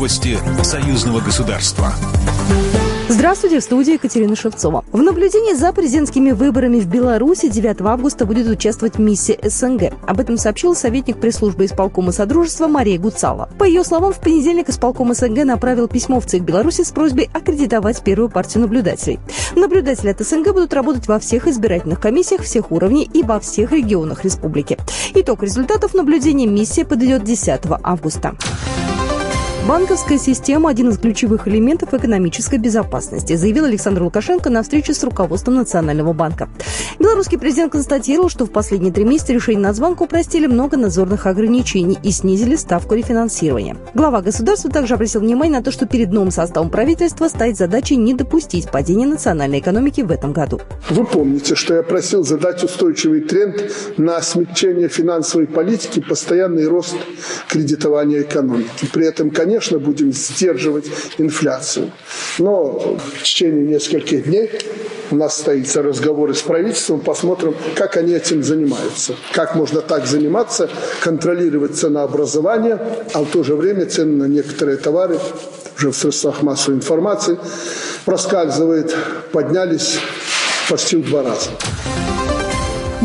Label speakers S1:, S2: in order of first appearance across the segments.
S1: Новости союзного государства.
S2: Здравствуйте, в студии Екатерина Шевцова. В наблюдении за президентскими выборами в Беларуси 9 августа будет участвовать миссия СНГ. Об этом сообщил советник пресс-службы исполкома Содружества Мария Гуцала. По ее словам, в понедельник исполком СНГ направил письмо в ЦИК Беларуси с просьбой аккредитовать первую партию наблюдателей. Наблюдатели от СНГ будут работать во всех избирательных комиссиях всех уровней и во всех регионах республики. Итог результатов наблюдения миссия подойдет 10 августа. Банковская система – один из ключевых элементов экономической безопасности, заявил Александр Лукашенко на встрече с руководством Национального банка. Белорусский президент констатировал, что в последние три месяца решения Нацбанка упростили много надзорных ограничений и снизили ставку рефинансирования. Глава государства также обратил внимание на то, что перед новым составом правительства стоит задача не допустить падения национальной экономики в этом году.
S3: Вы помните, что я просил задать устойчивый тренд на смягчение финансовой политики, постоянный рост кредитования экономики. При этом, конечно, конечно, будем сдерживать инфляцию. Но в течение нескольких дней у нас состоится разговоры с правительством, посмотрим, как они этим занимаются. Как можно так заниматься, контролировать ценообразование, а в то же время цены на некоторые товары уже в средствах массовой информации проскальзывает, поднялись почти в два раза.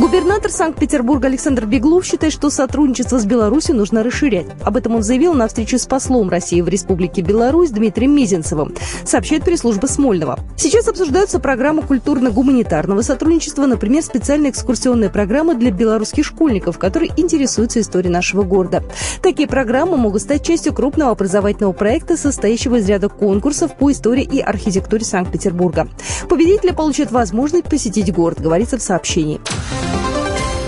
S2: Губернатор Санкт-Петербурга Александр Беглов считает, что сотрудничество с Беларусью нужно расширять. Об этом он заявил на встрече с послом России в Республике Беларусь Дмитрием Мизинцевым, сообщает пресс-служба Смольного. Сейчас обсуждаются программы культурно-гуманитарного сотрудничества, например, специальная экскурсионная программа для белорусских школьников, которые интересуются историей нашего города. Такие программы могут стать частью крупного образовательного проекта, состоящего из ряда конкурсов по истории и архитектуре Санкт-Петербурга. Победители получат возможность посетить город, говорится в сообщении.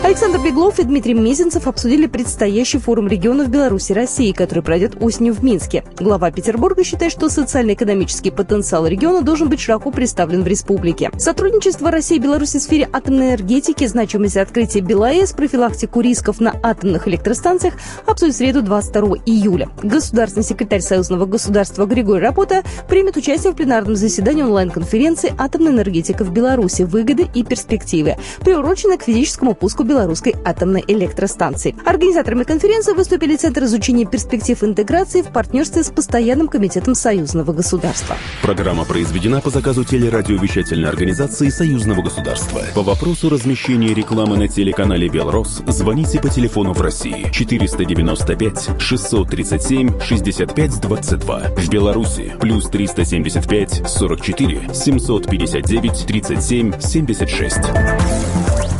S2: Александр Беглов и Дмитрий Мезенцев обсудили предстоящий форум регионов Беларуси и России, который пройдет осенью в Минске. Глава Петербурга считает, что социально-экономический потенциал региона должен быть широко представлен в республике. Сотрудничество России и Беларуси в сфере атомной энергетики, значимость открытия БелАЭС, профилактику рисков на атомных электростанциях обсудят в среду 22 июля. Государственный секретарь Союзного государства Григорий Рапота примет участие в пленарном заседании онлайн-конференции «Атомная энергетика в Беларуси. Выгоды и перспективы», приуроченной к физическому пуску белорусской атомной электростанции. Организаторами конференции выступили Центр изучения перспектив интеграции в партнерстве с Постоянным комитетом союзного государства.
S4: Программа произведена по заказу телерадиовещательной организации союзного государства. По вопросу размещения рекламы на телеканале «Белрос» звоните по телефону в России 495 637 65 22. В Беларуси плюс 375 44 759 37 76.